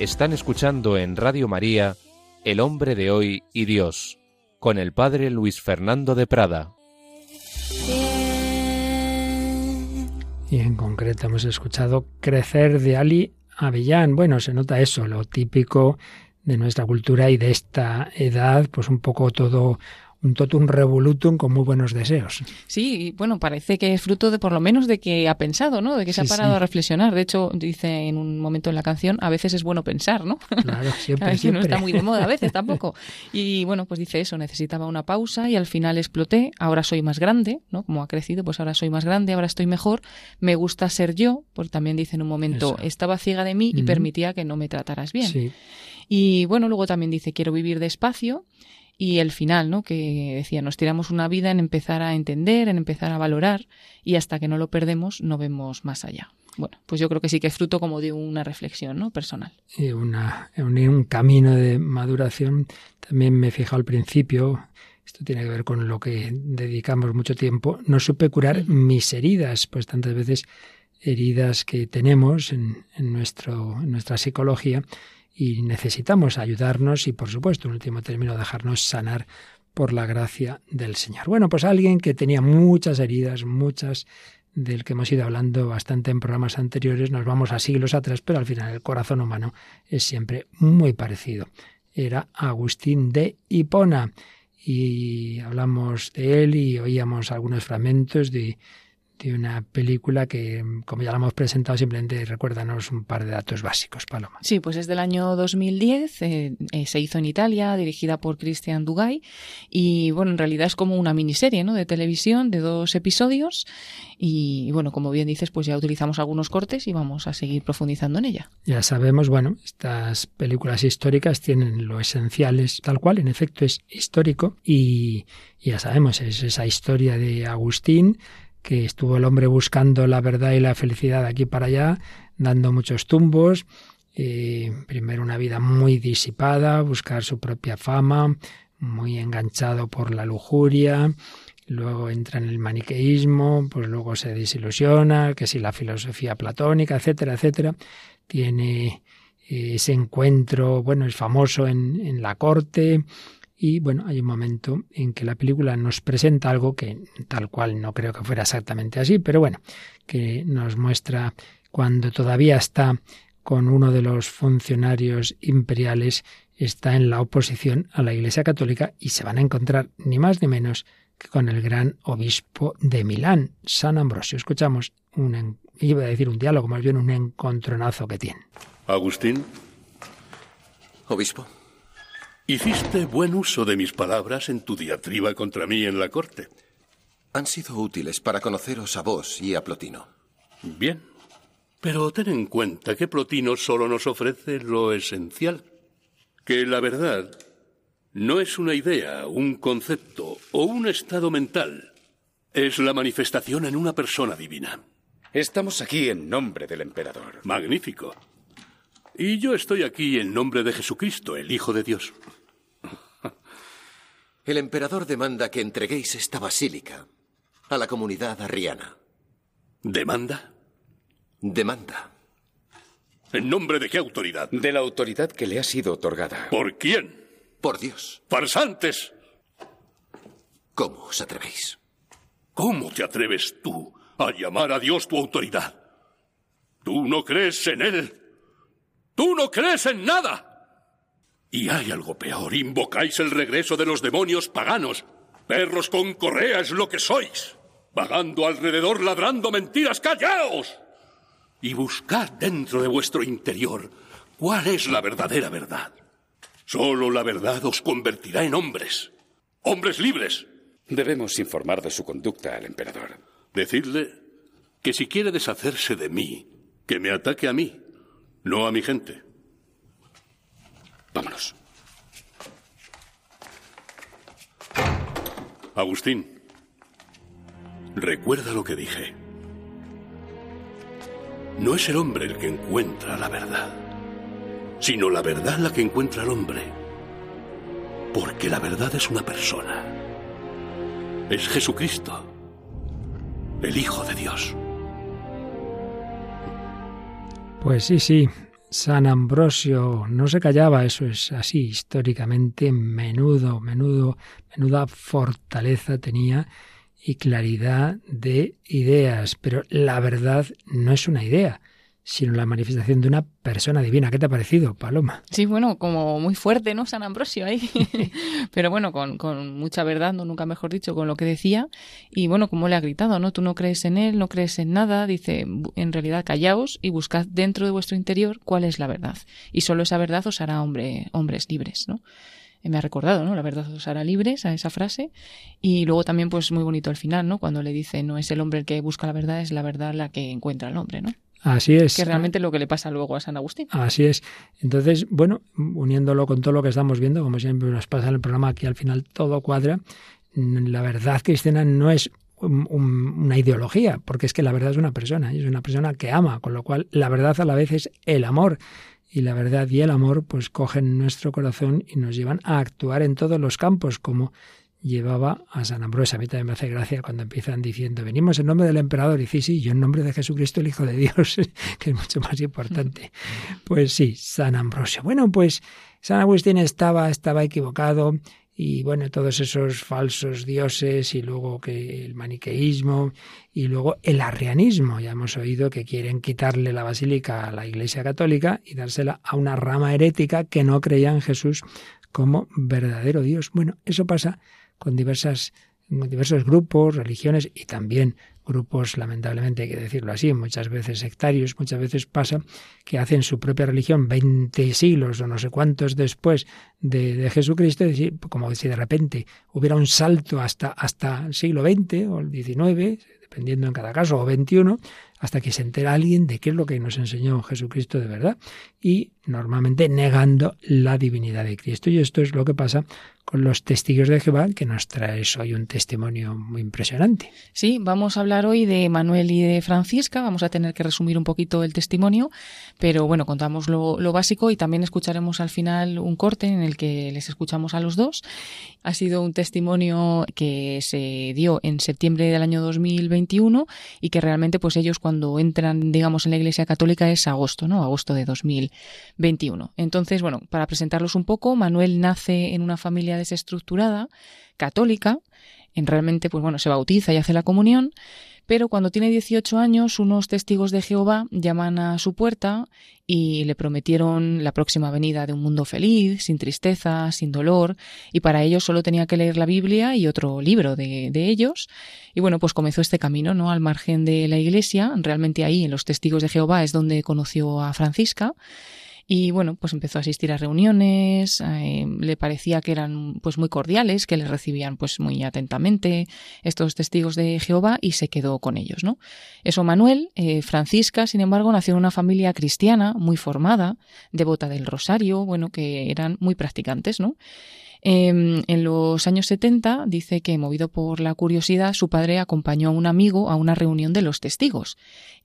Están escuchando en Radio María El hombre de hoy y Dios, con el padre Luis Fernando de Prada. Y en concreto hemos escuchado Crecer de Ali Avellán. Bueno, se nota eso, lo típico de nuestra cultura y de esta edad, pues un poco todo un totum revolutum con muy buenos deseos. Sí, bueno, parece que es fruto de por lo menos de que ha pensado, ¿no? De que se ha parado a reflexionar. De hecho, dice en un momento en la canción, a veces es bueno pensar, ¿no? Claro, siempre, siempre. no está muy de moda a veces tampoco. Y bueno, pues dice eso, necesitaba una pausa y al final exploté, ahora soy más grande, ¿no? Como ha crecido, pues ahora soy más grande, ahora estoy mejor, me gusta ser yo, porque también dice en un momento, estaba ciega de mí y permitía que no me trataras bien. Sí. Y bueno, luego también dice, quiero vivir despacio y el final, ¿no? Que decía, nos tiramos una vida en empezar a entender, en empezar a valorar y hasta que no lo perdemos no vemos más allá. Bueno, pues yo creo que sí que es fruto como de una reflexión, ¿no? Personal. Y una, un, camino de maduración. También me he fijado al principio, esto tiene que ver con lo que dedicamos mucho tiempo, no supe curar mis heridas, pues tantas veces heridas que tenemos en, nuestro, en nuestra psicología y necesitamos ayudarnos y, por supuesto, en último término, dejarnos sanar por la gracia del Señor. Bueno, pues alguien que tenía muchas heridas, muchas del que hemos ido hablando bastante en programas anteriores, nos vamos a siglos atrás, pero al final el corazón humano es siempre muy parecido. Era Agustín de Hipona y hablamos de él y oíamos algunos fragmentos de de una película que, como ya la hemos presentado, simplemente recuérdanos un par de datos básicos, Paloma. Sí, pues es del año 2010, eh, eh, se hizo en Italia, dirigida por Christian Dugay, y bueno, en realidad es como una miniserie ¿no? de televisión de dos episodios, y bueno, como bien dices, pues ya utilizamos algunos cortes y vamos a seguir profundizando en ella. Ya sabemos, bueno, estas películas históricas tienen lo esencial, es tal cual, en efecto es histórico, y ya sabemos, es esa historia de Agustín, que estuvo el hombre buscando la verdad y la felicidad aquí para allá, dando muchos tumbos, primero una vida muy disipada, buscar su propia fama, muy enganchado por la lujuria, luego entra en el maniqueísmo, pues luego se desilusiona, que si la filosofía platónica, etcétera, etcétera, tiene ese encuentro, bueno, es famoso en la corte, y bueno, hay un momento en que la película nos presenta algo que tal cual no creo que fuera exactamente así, pero bueno, que nos muestra cuando todavía está con uno de los funcionarios imperiales, está en la oposición a la Iglesia Católica y se van a encontrar ni más ni menos que con el gran obispo de Milán, San Ambrosio. Escuchamos un, iba a decir un diálogo, más bien un encontronazo que tiene. Agustín. Obispo. Hiciste buen uso de mis palabras en tu diatriba contra mí en la corte. Han sido útiles para conoceros a vos y a Plotino. Bien. Pero ten en cuenta que Plotino solo nos ofrece lo esencial. Que la verdad no es una idea, un concepto o un estado mental. Es la manifestación en una persona divina. Estamos aquí en nombre del emperador. Magnífico. Y yo estoy aquí en nombre de Jesucristo, el Hijo de Dios. El emperador demanda que entreguéis esta basílica a la comunidad arriana. ¿Demanda? Demanda. ¿En nombre de qué autoridad? De la autoridad que le ha sido otorgada. ¿Por quién? Por Dios. ¡Farsantes! ¿Cómo os atrevéis? ¿Cómo te atreves tú a llamar a Dios tu autoridad? Tú no crees en Él. Tú no crees en nada. Y hay algo peor. Invocáis el regreso de los demonios paganos. Perros con correa es lo que sois. Vagando alrededor ladrando mentiras. ¡Callaos! Y buscad dentro de vuestro interior cuál es la verdadera verdad. Solo la verdad os convertirá en hombres. Hombres libres. Debemos informar de su conducta al emperador. Decidle que si quiere deshacerse de mí, que me ataque a mí, no a mi gente. Vámonos. Agustín, recuerda lo que dije. No es el hombre el que encuentra la verdad, sino la verdad la que encuentra al hombre. Porque la verdad es una persona. Es Jesucristo, el Hijo de Dios. Pues sí, sí, San Ambrosio no se callaba, eso es así históricamente, menudo, menudo, menuda fortaleza tenía y claridad de ideas, pero la verdad no es una idea, sino la manifestación de una persona divina. ¿Qué te ha parecido, Paloma? Sí, bueno, como muy fuerte, ¿no? San Ambrosio ahí. Pero bueno, con, con, mucha verdad, no nunca mejor dicho, con lo que decía. Y bueno, como le ha gritado, ¿no? Tú no crees en él, no crees en nada. Dice, en realidad, callaos y buscad dentro de vuestro interior cuál es la verdad. Y solo esa verdad os hará hombre, hombres libres, ¿no? me ha recordado, ¿no? La verdad os hará libres a esa frase. Y luego también, pues muy bonito al final, ¿no? Cuando le dice, no es el hombre el que busca la verdad, es la verdad la que encuentra el hombre, ¿no? Así es. Que realmente lo que le pasa luego a San Agustín. Así es. Entonces, bueno, uniéndolo con todo lo que estamos viendo, como siempre nos pasa en el programa, aquí al final todo cuadra. La verdad cristiana no es una ideología, porque es que la verdad es una persona, y es una persona que ama, con lo cual la verdad a la vez es el amor. Y la verdad y el amor pues cogen nuestro corazón y nos llevan a actuar en todos los campos, como llevaba a San Ambrosio. A mí también me hace gracia cuando empiezan diciendo, venimos en nombre del emperador. Y sí, sí, yo en nombre de Jesucristo, el Hijo de Dios, que es mucho más importante. Pues sí, San Ambrosio. Bueno, pues San Agustín estaba, estaba equivocado. Y bueno, todos esos falsos dioses y luego que el maniqueísmo y luego el arrianismo. Ya hemos oído que quieren quitarle la basílica a la Iglesia Católica y dársela a una rama herética que no creía en Jesús como verdadero Dios. Bueno, eso pasa con diversas diversos grupos, religiones y también grupos, lamentablemente hay que decirlo así, muchas veces sectarios, muchas veces pasa que hacen su propia religión 20 siglos o no sé cuántos después de, de Jesucristo, como si de repente hubiera un salto hasta, hasta el siglo XX o el XIX, dependiendo en cada caso, o XXI, hasta que se entera alguien de qué es lo que nos enseñó Jesucristo de verdad y normalmente negando la divinidad de Cristo. Y esto es lo que pasa con los testigos de Jehová, que nos trae hoy un testimonio muy impresionante. Sí, vamos a hablar hoy de Manuel y de Francisca, vamos a tener que resumir un poquito el testimonio, pero bueno, contamos lo, básico y también escucharemos al final un corte en el que les escuchamos a los dos. Ha sido un testimonio que se dio en septiembre del año 2021 y que realmente pues ellos cuando entran, digamos, en la Iglesia Católica es agosto, ¿no? Agosto de 2021. Entonces, bueno, para presentarlos un poco, Manuel nace en una familia desestructurada, católica, en realmente, pues bueno, se bautiza y hace la comunión, pero cuando tiene 18 años, unos testigos de Jehová llaman a su puerta y le prometieron la próxima venida de un mundo feliz, sin tristeza, sin dolor, y para ello solo tenía que leer la Biblia y otro libro de, de ellos. Y bueno, pues comenzó este camino, ¿no? Al margen de la iglesia, realmente ahí, en los testigos de Jehová, es donde conoció a Francisca. Y bueno, pues empezó a asistir a reuniones, eh, le parecía que eran pues muy cordiales, que le recibían pues muy atentamente estos testigos de Jehová y se quedó con ellos, ¿no? Eso Manuel, eh, Francisca, sin embargo, nació en una familia cristiana muy formada, devota del rosario, bueno, que eran muy practicantes, ¿no? Em, en los años 70 dice que, movido por la curiosidad, su padre acompañó a un amigo a una reunión de los testigos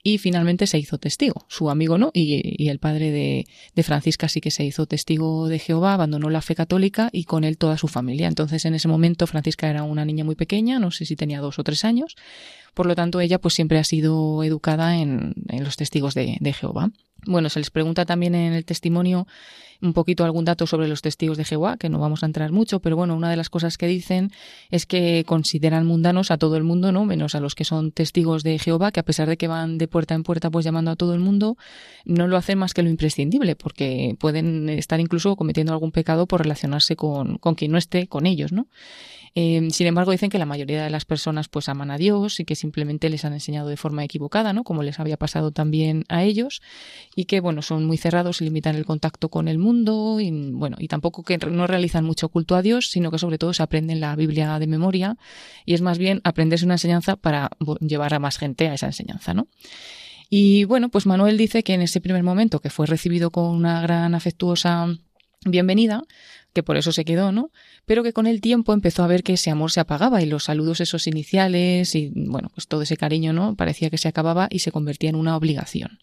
y finalmente se hizo testigo. Su amigo no, y, el padre de, Francisca sí que se hizo testigo de Jehová, abandonó la fe católica y con él toda su familia. Entonces, en ese momento, Francisca era una niña muy pequeña, no sé si tenía dos o tres años. Por lo tanto, ella pues siempre ha sido educada en, los testigos de Jehová. Bueno, se les pregunta también en el testimonio un poquito algún dato sobre los testigos de Jehová, que no vamos a entrar mucho, pero bueno, una de las cosas que dicen es que consideran mundanos a todo el mundo, ¿no? Menos a los que son testigos de Jehová, que a pesar de que van de puerta en puerta pues llamando a todo el mundo, no lo hacen más que lo imprescindible, porque pueden estar incluso cometiendo algún pecado por relacionarse con, con quien no esté con ellos, ¿no? Eh, sin embargo, dicen que la mayoría de las personas pues aman a Dios y que simplemente les han enseñado de forma equivocada, ¿no? Como les había pasado también a ellos y que, bueno, son muy cerrados y limitan el contacto con el mundo y, bueno, y tampoco que no realizan mucho culto a Dios, sino que sobre todo se aprenden la Biblia de memoria y es más bien aprenderse una enseñanza para llevar a más gente a esa enseñanza, ¿no? Y bueno, pues Manuel dice que en ese primer momento que fue recibido con una gran afectuosa bienvenida, que por eso se quedó, ¿no? Pero que con el tiempo empezó a ver que ese amor se apagaba y los saludos esos iniciales y, bueno, pues todo ese cariño, ¿no? Parecía que se acababa y se convertía en una obligación.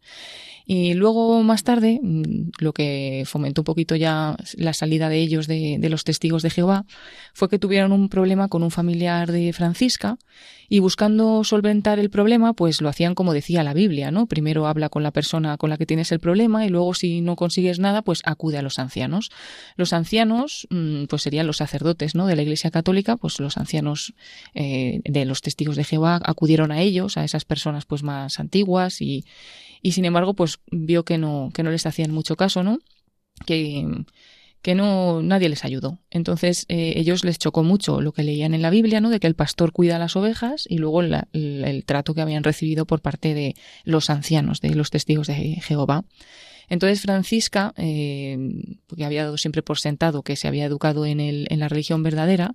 Y luego, más tarde, mm, lo que fomentó un poquito ya la salida de ellos de, los testigos de Jehová fue que tuvieron un problema con un familiar de Francisca y buscando solventar el problema, pues lo hacían como decía la Biblia, ¿no? Primero habla con la persona con la que tienes el problema y luego si no consigues nada, pues acude a los ancianos. Los ancianos, mm, pues serían los sacerdotes, ¿no? De la Iglesia Católica, pues los ancianos eh, de los testigos de Jehová acudieron a ellos, a esas personas pues más antiguas y, y sin embargo, pues vio que no, que no les hacían mucho caso, ¿no? Que, que no nadie les ayudó. Entonces eh, ellos les chocó mucho lo que leían en la Biblia, ¿no? De que el pastor cuida a las ovejas y luego el, trato que habían recibido por parte de los ancianos, de los testigos de Jehová. Entonces Francisca, eh, que había dado siempre por sentado que se había educado en, el, en la religión verdadera,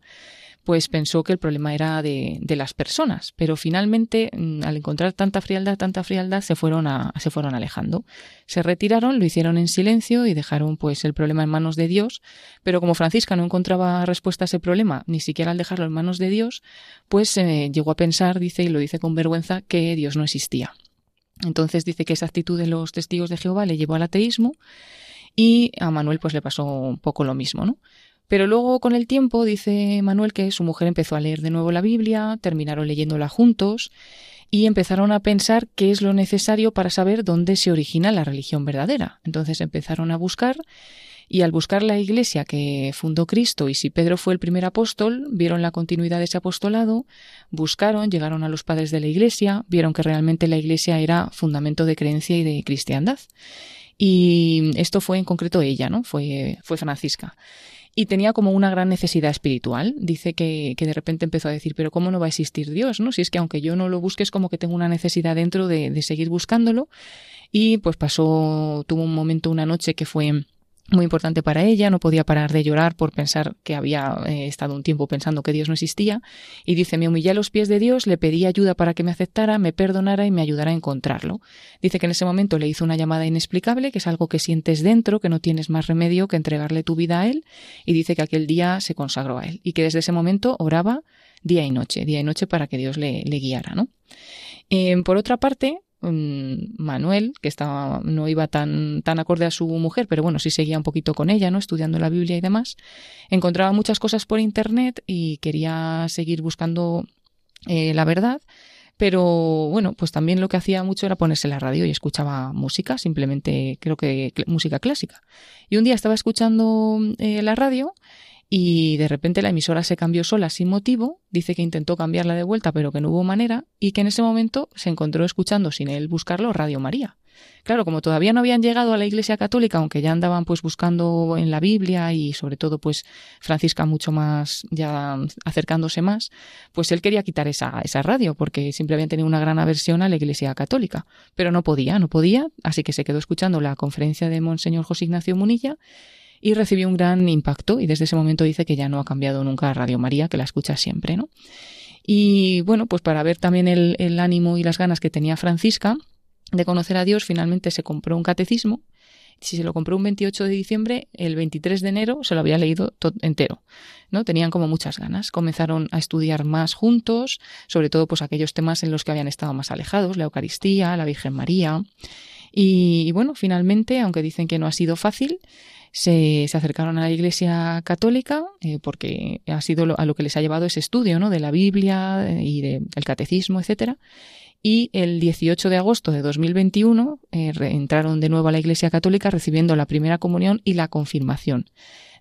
pues pensó que el problema era de, las personas, pero finalmente mm, al encontrar tanta frialdad, tanta frialdad, se fueron, se fueron alejando. Se retiraron, lo hicieron en silencio y dejaron pues el problema en manos de Dios, pero como Francisca no encontraba respuesta a ese problema, ni siquiera al dejarlo en manos de Dios, pues eh, llegó a pensar, dice, y lo dice con vergüenza, que Dios no existía. Entonces dice que esa actitud de los testigos de Jehová le llevó al ateísmo y a Manuel pues le pasó un poco lo mismo, ¿no? Pero luego, con el tiempo, dice Manuel que su mujer empezó a leer de nuevo la Biblia, terminaron leyéndola juntos y empezaron a pensar qué es lo necesario para saber dónde se origina la religión verdadera. Entonces empezaron a buscar y al buscar la iglesia que fundó Cristo y si Pedro fue el primer apóstol, vieron la continuidad de ese apostolado, buscaron, llegaron a los padres de la iglesia, vieron que realmente la iglesia era fundamento de creencia y de cristiandad. Y esto fue en concreto ella, ¿no? Fue, fue Francisca y tenía como una gran necesidad espiritual. Dice que, que, de repente empezó a decir, pero ¿cómo no va a existir Dios? ¿no? Si es que aunque yo no lo busque, es como que tengo una necesidad dentro de, de seguir buscándolo. Y pues pasó, tuvo un momento, una noche que fue muy importante para ella, no podía parar de llorar por pensar que había eh, estado un tiempo pensando que Dios no existía, y dice, me humillé a los pies de Dios, le pedí ayuda para que me aceptara, me perdonara y me ayudara a encontrarlo. Dice que en ese momento le hizo una llamada inexplicable, que es algo que sientes dentro, que no tienes más remedio que entregarle tu vida a Él, y dice que aquel día se consagró a Él, y que desde ese momento oraba día y noche, día y noche para que Dios le, guiara, ¿no? Eh, por otra parte, Manuel, que estaba, no iba tan, tan acorde a su mujer, pero bueno, sí seguía un poquito con ella, ¿no? Estudiando la Biblia y demás. Encontraba muchas cosas por internet y quería seguir buscando eh, la verdad. Pero bueno, pues también lo que hacía mucho era ponerse la radio y escuchaba música, simplemente creo que música clásica. Y un día estaba escuchando eh, la radio y de repente la emisora se cambió sola sin motivo, dice que intentó cambiarla de vuelta pero que no hubo manera y que en ese momento se encontró escuchando sin él buscarlo Radio María. Claro, como todavía no habían llegado a la Iglesia Católica, aunque ya andaban pues buscando en la Biblia y sobre todo pues Francisca mucho más ya acercándose más, pues él quería quitar esa, esa radio porque siempre habían tenido una gran aversión a la Iglesia Católica, pero no podía, no podía, así que se quedó escuchando la conferencia de Monseñor José Ignacio Munilla y recibió un gran impacto y desde ese momento dice que ya no ha cambiado nunca a Radio María, que la escucha siempre, ¿no? Y bueno, pues para ver también el, ánimo y las ganas que tenía Francisca de conocer a Dios, finalmente se compró un catecismo si se lo compró un 28 de diciembre, el 23 de enero se lo había leído entero. ¿no? Tenían como muchas ganas. Comenzaron a estudiar más juntos, sobre todo pues aquellos temas en los que habían estado más alejados, la Eucaristía, la Virgen María. Y, bueno, finalmente, aunque dicen que no ha sido fácil, se, acercaron a la Iglesia Católica eh, porque ha sido a lo que les ha llevado ese estudio ¿no? de la Biblia eh, y del catecismo, etcétera. Y el 18 de agosto de 2021 eh, entraron de nuevo a la Iglesia Católica recibiendo la primera comunión y la confirmación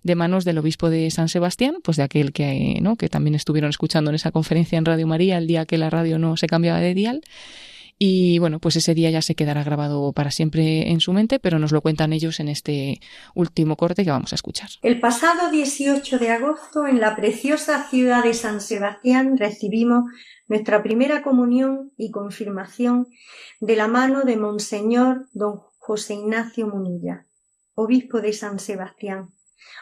de manos del obispo de San Sebastián, pues de aquel que, ¿no? que también estuvieron escuchando en esa conferencia en Radio María el día que la radio no se cambiaba de dial y bueno, pues ese día ya se quedará grabado para siempre en su mente, pero nos lo cuentan ellos en este último corte que vamos a escuchar. El pasado 18 de agosto, en la preciosa ciudad de San Sebastián, recibimos nuestra primera comunión y confirmación de la mano de Monseñor don José Ignacio Munilla, obispo de San Sebastián.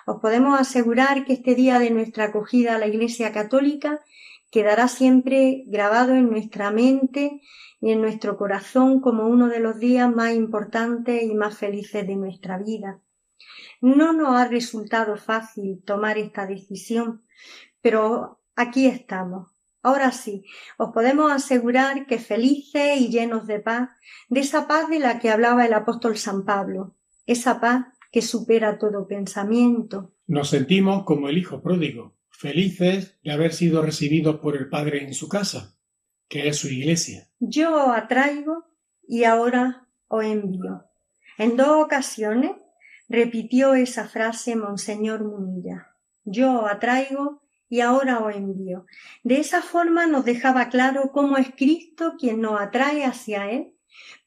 Os podemos asegurar que este día de nuestra acogida a la Iglesia Católica quedará siempre grabado en nuestra mente y en nuestro corazón como uno de los días más importantes y más felices de nuestra vida. No nos ha resultado fácil tomar esta decisión, pero aquí estamos, Ahora sí, os podemos asegurar que felices y llenos de paz, de esa paz de la que hablaba el apóstol San Pablo, esa paz que supera todo pensamiento. Nos sentimos como el hijo pródigo, felices de haber sido recibidos por el Padre en su casa, que es su iglesia. Yo atraigo y ahora os envío. En dos ocasiones repitió esa frase Monseñor Munilla. Yo atraigo y ahora os envío. De esa forma nos dejaba claro cómo es Cristo quien nos atrae hacia Él,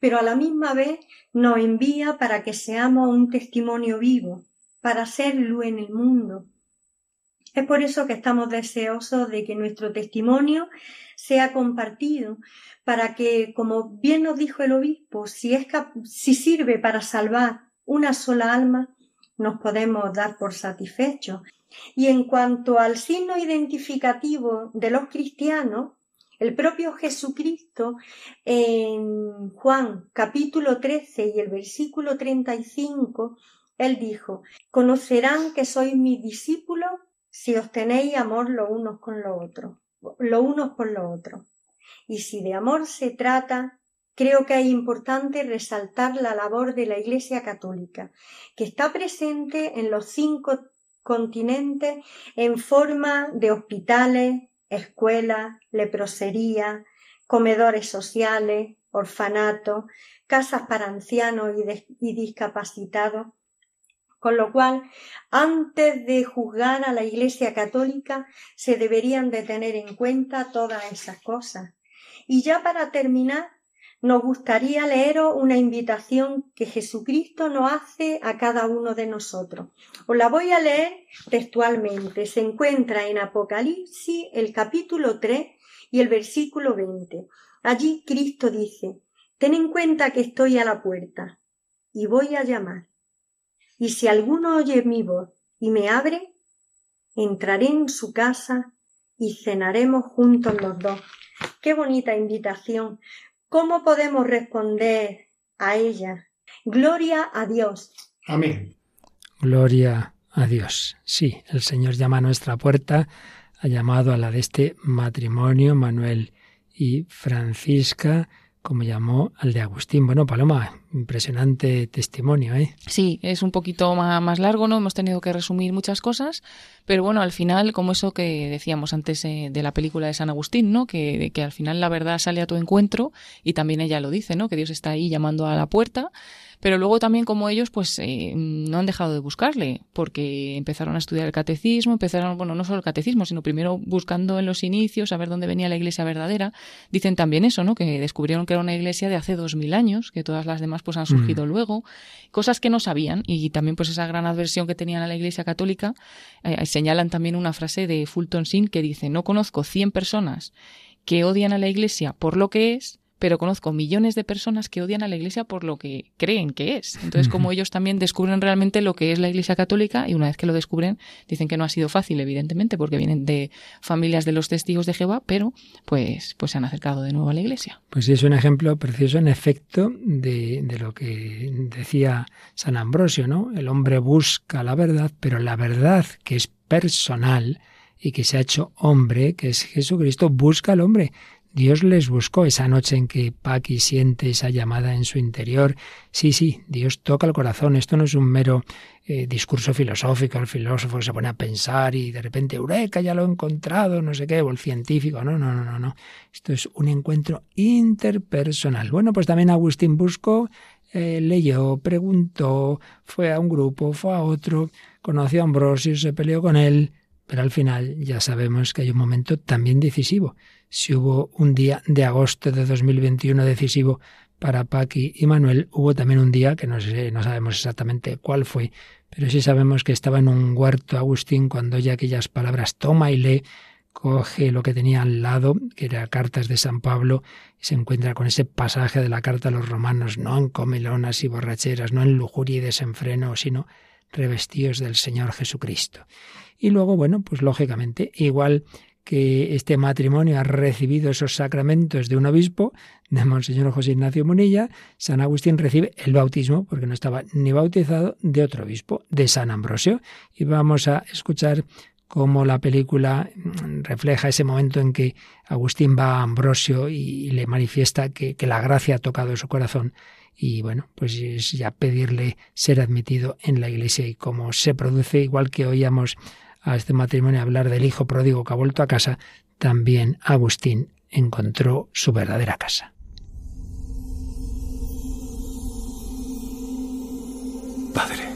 pero a la misma vez nos envía para que seamos un testimonio vivo, para ser luz en el mundo. Es por eso que estamos deseosos de que nuestro testimonio sea compartido, para que, como bien nos dijo el obispo, si, es si sirve para salvar una sola alma, nos podemos dar por satisfechos. Y en cuanto al signo identificativo de los cristianos, el propio Jesucristo en Juan capítulo 13 y el versículo 35, él dijo, conocerán que sois mis discípulos si os tenéis amor los unos con los otros, los unos por los otros. Y si de amor se trata, creo que es importante resaltar la labor de la Iglesia Católica, que está presente en los cinco continentes en forma de hospitales, escuelas, leprosería, comedores sociales, orfanatos, casas para ancianos y, discapacitados, con lo cual, antes de juzgar a la Iglesia Católica, se deberían de tener en cuenta todas esas cosas. Y ya para terminar, nos gustaría leeros una invitación que Jesucristo nos hace a cada uno de nosotros. Os la voy a leer textualmente. Se encuentra en Apocalipsis el capítulo 3 y el versículo 20. Allí Cristo dice, Ten en cuenta que estoy a la puerta y voy a llamar. Y si alguno oye mi voz y me abre, entraré en su casa y cenaremos juntos los dos. Qué bonita invitación. ¿Cómo podemos responder a ella? Gloria a Dios. Amén. Gloria a Dios. Sí, el Señor llama a nuestra puerta, ha llamado a la de este matrimonio, Manuel y Francisca, como llamó al de Agustín. Bueno, Paloma, impresionante testimonio, ¿eh? Sí, es un poquito más, largo, ¿no? Hemos tenido que resumir muchas cosas, pero bueno, al final, como eso que decíamos antes eh, de la película de San Agustín, ¿no? Que, que al final la verdad sale a tu encuentro y también ella lo dice, ¿no? Que Dios está ahí llamando a la puerta pero luego también como ellos pues eh, no han dejado de buscarle, porque empezaron a estudiar el catecismo, empezaron, bueno, no solo el catecismo, sino primero buscando en los inicios a ver dónde venía la iglesia verdadera. Dicen también eso, ¿no? Que descubrieron que era una iglesia de hace dos mil años, que todas las demás pues han surgido mm. luego, cosas que no sabían y también pues esa gran adversión que tenían a la iglesia católica. Eh, señalan también una frase de Fulton Sin que dice, no conozco 100 personas que odian a la iglesia por lo que es, pero conozco millones de personas que odian a la Iglesia por lo que creen que es. Entonces, como ellos también descubren realmente lo que es la Iglesia católica y una vez que lo descubren, dicen que no ha sido fácil, evidentemente, porque vienen de familias de los testigos de Jehová, pero pues, pues se han acercado de nuevo a la Iglesia. Pues sí, es un ejemplo precioso, en efecto, de, de lo que decía San Ambrosio, ¿no? El hombre busca la verdad, pero la verdad que es personal y que se ha hecho hombre, que es Jesucristo, busca al hombre. Dios les buscó esa noche en que Paqui siente esa llamada en su interior. Sí, sí, Dios toca el corazón. Esto no es un mero eh, discurso filosófico, el filósofo se pone a pensar y de repente, eureka, ya lo he encontrado, no sé qué, o el científico. No, no, no, no, no. Esto es un encuentro interpersonal. Bueno, pues también Agustín buscó, eh, leyó, preguntó, fue a un grupo, fue a otro, conoció a Ambrosio, se peleó con él, pero al final ya sabemos que hay un momento también decisivo si hubo un día de agosto de 2021 decisivo para Paqui y Manuel, hubo también un día que no sé, no sabemos exactamente cuál fue, pero sí sabemos que estaba en un huerto Agustín cuando oye aquellas palabras toma y lee, coge lo que tenía al lado, que era cartas de San Pablo, y se encuentra con ese pasaje de la carta a los romanos, no en comelonas y borracheras, no en lujuria y desenfreno, sino revestidos del Señor Jesucristo. Y luego, bueno, pues lógicamente, igual que este matrimonio ha recibido esos sacramentos de un obispo, de Monseñor José Ignacio Munilla, San Agustín recibe el bautismo, porque no estaba ni bautizado, de otro obispo, de San Ambrosio. Y vamos a escuchar cómo la película mm, refleja ese momento en que Agustín va a Ambrosio y le manifiesta que, que la gracia ha tocado su corazón y bueno, pues es ya pedirle ser admitido en la iglesia y cómo se produce, igual que oíamos a este matrimonio hablar del hijo pródigo que ha vuelto a casa, también Agustín encontró su verdadera casa. Padre.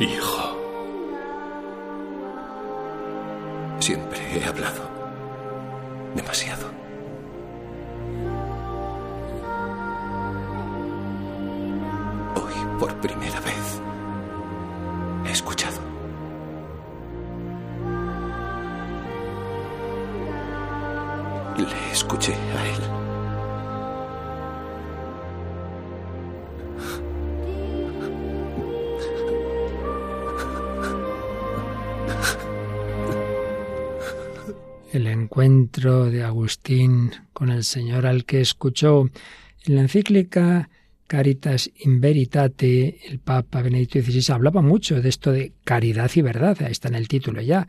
Hijo. Siempre he hablado. Demasiado. Por primera vez, he escuchado. Le escuché a él. el encuentro de Agustín con el Señor al que escuchó en la encíclica Caritas in Veritate, el Papa Benedicto XVI hablaba mucho de esto de caridad y verdad, ahí está en el título ya,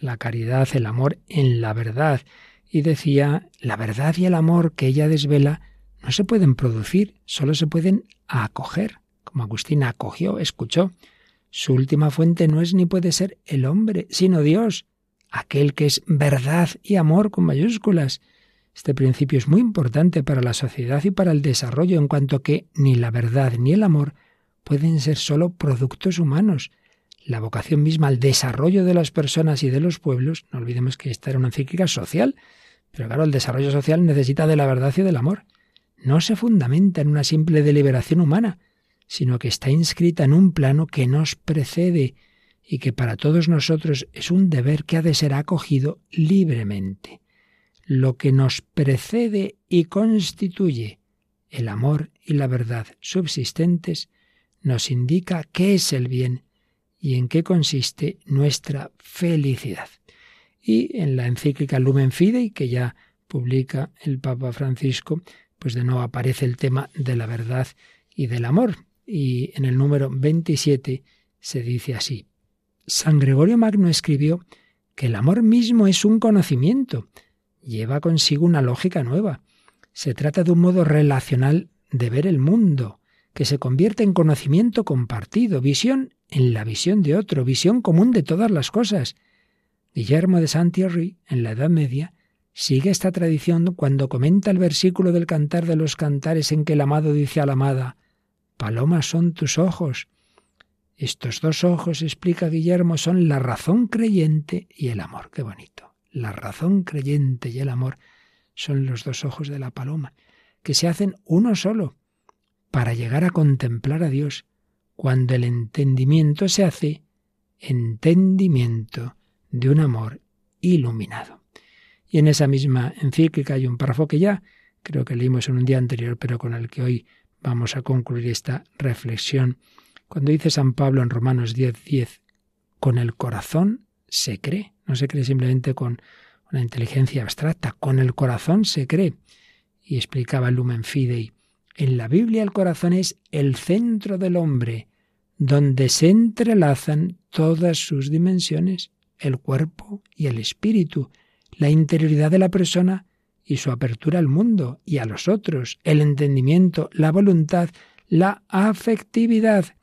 la caridad, el amor en la verdad, y decía, la verdad y el amor que ella desvela no se pueden producir, solo se pueden acoger, como Agustín acogió, escuchó. Su última fuente no es ni puede ser el hombre, sino Dios aquel que es verdad y amor con mayúsculas. Este principio es muy importante para la sociedad y para el desarrollo en cuanto que ni la verdad ni el amor pueden ser sólo productos humanos. La vocación misma al desarrollo de las personas y de los pueblos, no olvidemos que esta era una encíclica social, pero claro, el desarrollo social necesita de la verdad y del amor. No se fundamenta en una simple deliberación humana, sino que está inscrita en un plano que nos precede y que para todos nosotros es un deber que ha de ser acogido libremente. Lo que nos precede y constituye el amor y la verdad subsistentes nos indica qué es el bien y en qué consiste nuestra felicidad. Y en la encíclica Lumen Fidei, que ya publica el Papa Francisco, pues de nuevo aparece el tema de la verdad y del amor. Y en el número 27 se dice así, San Gregorio Magno escribió que el amor mismo es un conocimiento, lleva consigo una lógica nueva. Se trata de un modo relacional de ver el mundo, que se convierte en conocimiento compartido, visión en la visión de otro, visión común de todas las cosas. Guillermo de Saint-Thierry, en la Edad Media, sigue esta tradición cuando comenta el versículo del Cantar de los Cantares en que el amado dice a la amada, Palomas son tus ojos, estos dos ojos, explica Guillermo, son la razón creyente y el amor. Qué bonito. La razón creyente y el amor son los dos ojos de la paloma, que se hacen uno solo para llegar a contemplar a Dios, cuando el entendimiento se hace entendimiento de un amor iluminado. Y en esa misma encíclica hay un párrafo que ya creo que leímos en un día anterior, pero con el que hoy vamos a concluir esta reflexión cuando dice San Pablo en Romanos 10:10, 10, con el corazón se cree, no se cree simplemente con una inteligencia abstracta, con el corazón se cree. Y explicaba Lumen Fidei, en la Biblia el corazón es el centro del hombre, donde se entrelazan todas sus dimensiones, el cuerpo y el espíritu, la interioridad de la persona y su apertura al mundo y a los otros, el entendimiento, la voluntad, la afectividad,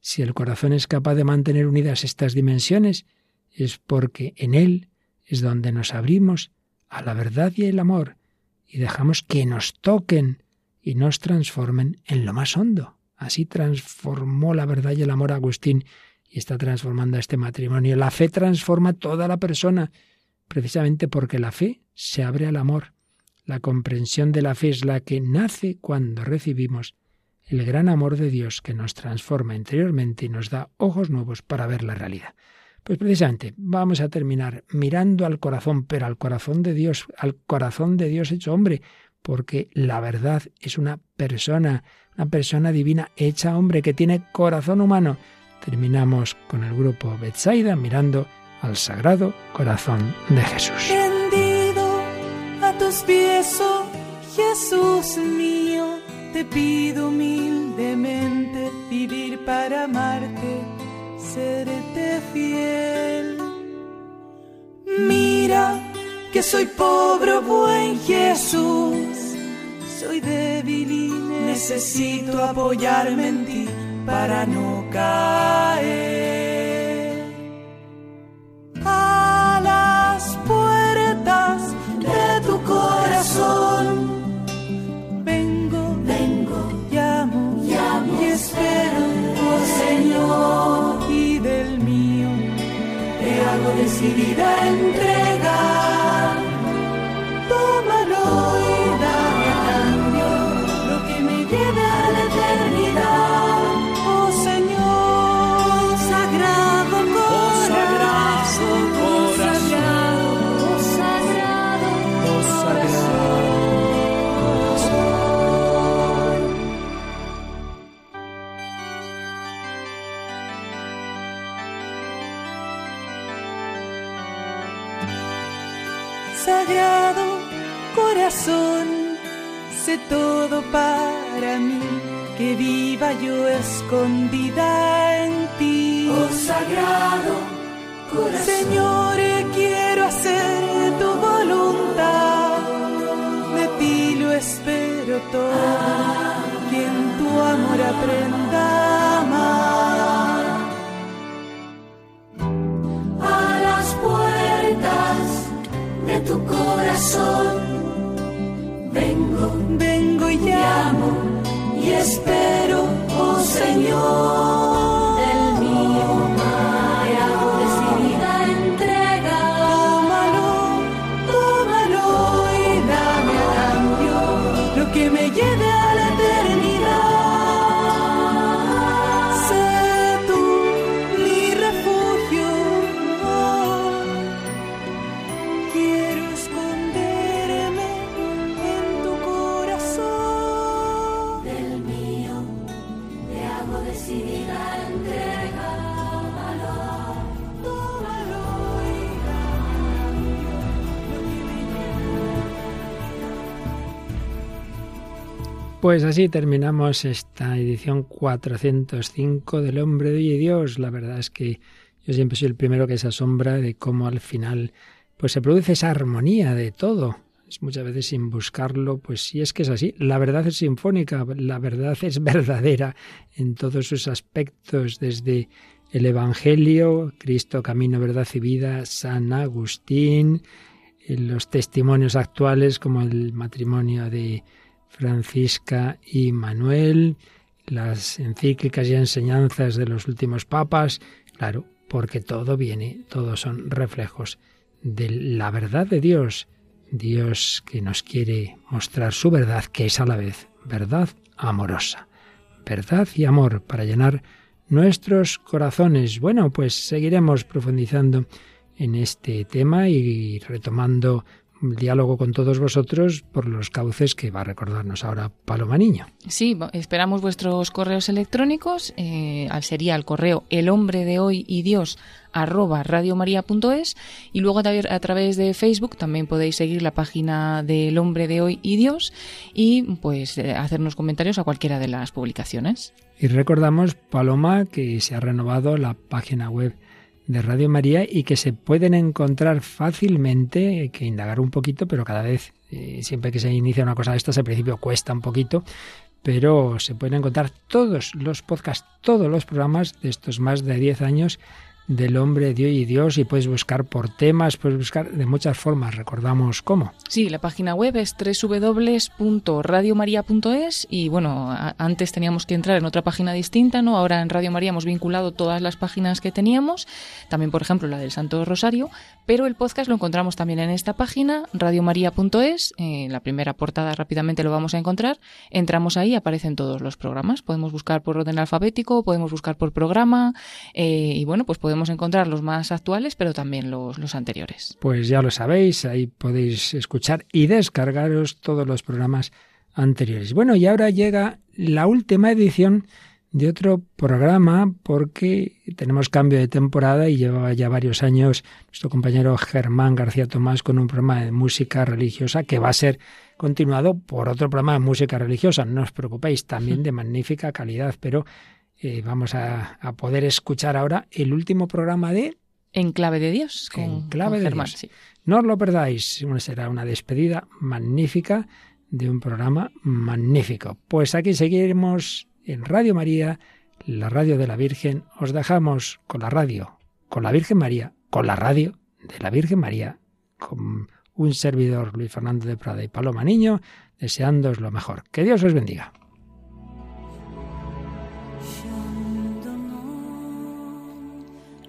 si el corazón es capaz de mantener unidas estas dimensiones, es porque en él es donde nos abrimos a la verdad y el amor y dejamos que nos toquen y nos transformen en lo más hondo. Así transformó la verdad y el amor Agustín y está transformando a este matrimonio. La fe transforma toda la persona, precisamente porque la fe se abre al amor. La comprensión de la fe es la que nace cuando recibimos el gran amor de Dios que nos transforma interiormente y nos da ojos nuevos para ver la realidad. Pues precisamente vamos a terminar mirando al corazón, pero al corazón de Dios, al corazón de Dios hecho hombre, porque la verdad es una persona, una persona divina hecha hombre que tiene corazón humano. Terminamos con el grupo Betsaida mirando al sagrado corazón de Jesús. Serte fiel. Mira que soy pobre, buen Jesús, soy débil y necesito apoyarme en ti para no caer. A las puertas de tu corazón vengo, vengo, llamo, llamo y espero, hago decidida yo escondida en ti. Oh sagrado corazón, Señor, quiero hacer tu voluntad, de ti lo espero todo, que en tu amor aprenda a amar. A las puertas de tu corazón. Vengo, vengo y llamo y espero, Señor. Pues así terminamos esta edición 405 del Hombre de Dios. La verdad es que yo siempre soy el primero que se asombra de cómo al final pues se produce esa armonía de todo. Es muchas veces sin buscarlo, pues sí es que es así. La verdad es sinfónica, la verdad es verdadera en todos sus aspectos, desde el Evangelio, Cristo, Camino, Verdad y Vida, San Agustín, los testimonios actuales como el matrimonio de Francisca y Manuel, las encíclicas y enseñanzas de los últimos papas, claro, porque todo viene, todos son reflejos de la verdad de Dios, Dios que nos quiere mostrar su verdad, que es a la vez verdad amorosa, verdad y amor para llenar nuestros corazones. Bueno, pues seguiremos profundizando en este tema y retomando el diálogo con todos vosotros por los cauces que va a recordarnos ahora Paloma Niño. Sí, esperamos vuestros correos electrónicos. eh, al- sería el correo el hombre de hoy y Dios arroba radiomaria.es y luego a través de Facebook también podéis seguir la página del hombre de hoy y Dios y pues eh, hacernos comentarios a cualquiera de las publicaciones. Y recordamos, Paloma, que se ha renovado la página web de Radio María y que se pueden encontrar fácilmente, hay que indagar un poquito, pero cada vez, eh, siempre que se inicia una cosa de estas, al principio cuesta un poquito, pero se pueden encontrar todos los podcasts, todos los programas de estos más de 10 años del hombre hoy y Dios y puedes buscar por temas, puedes buscar de muchas formas, recordamos cómo. Sí, la página web es www.radiomaria.es y bueno, antes teníamos que entrar en otra página distinta, ¿no? Ahora en Radio María hemos vinculado todas las páginas que teníamos, también por ejemplo la del Santo Rosario, pero el podcast lo encontramos también en esta página, radiomaria.es, en la primera portada rápidamente lo vamos a encontrar, entramos ahí, aparecen todos los programas, podemos buscar por orden alfabético, podemos buscar por programa eh, y bueno, pues podemos encontrar los más actuales, pero también los, los anteriores. Pues ya lo sabéis, ahí podéis escuchar y descargaros todos los programas anteriores. Bueno, y ahora llega la última edición de otro programa porque tenemos cambio de temporada y llevaba ya varios años nuestro compañero Germán García Tomás con un programa de música religiosa que va a ser continuado por otro programa de música religiosa. No os preocupéis, también de magnífica calidad, pero eh, vamos a, poder escuchar ahora el último programa de... En clave de Dios. en clave de Dios. No os lo perdáis, será una despedida magnífica de un programa magnífico. Pues aquí seguiremos en Radio María, la radio de la Virgen. Os dejamos con la radio, con la Virgen María, con la radio de la Virgen María, con un servidor Luis Fernando de Prada y Paloma Niño, deseándoos lo mejor. Que Dios os bendiga.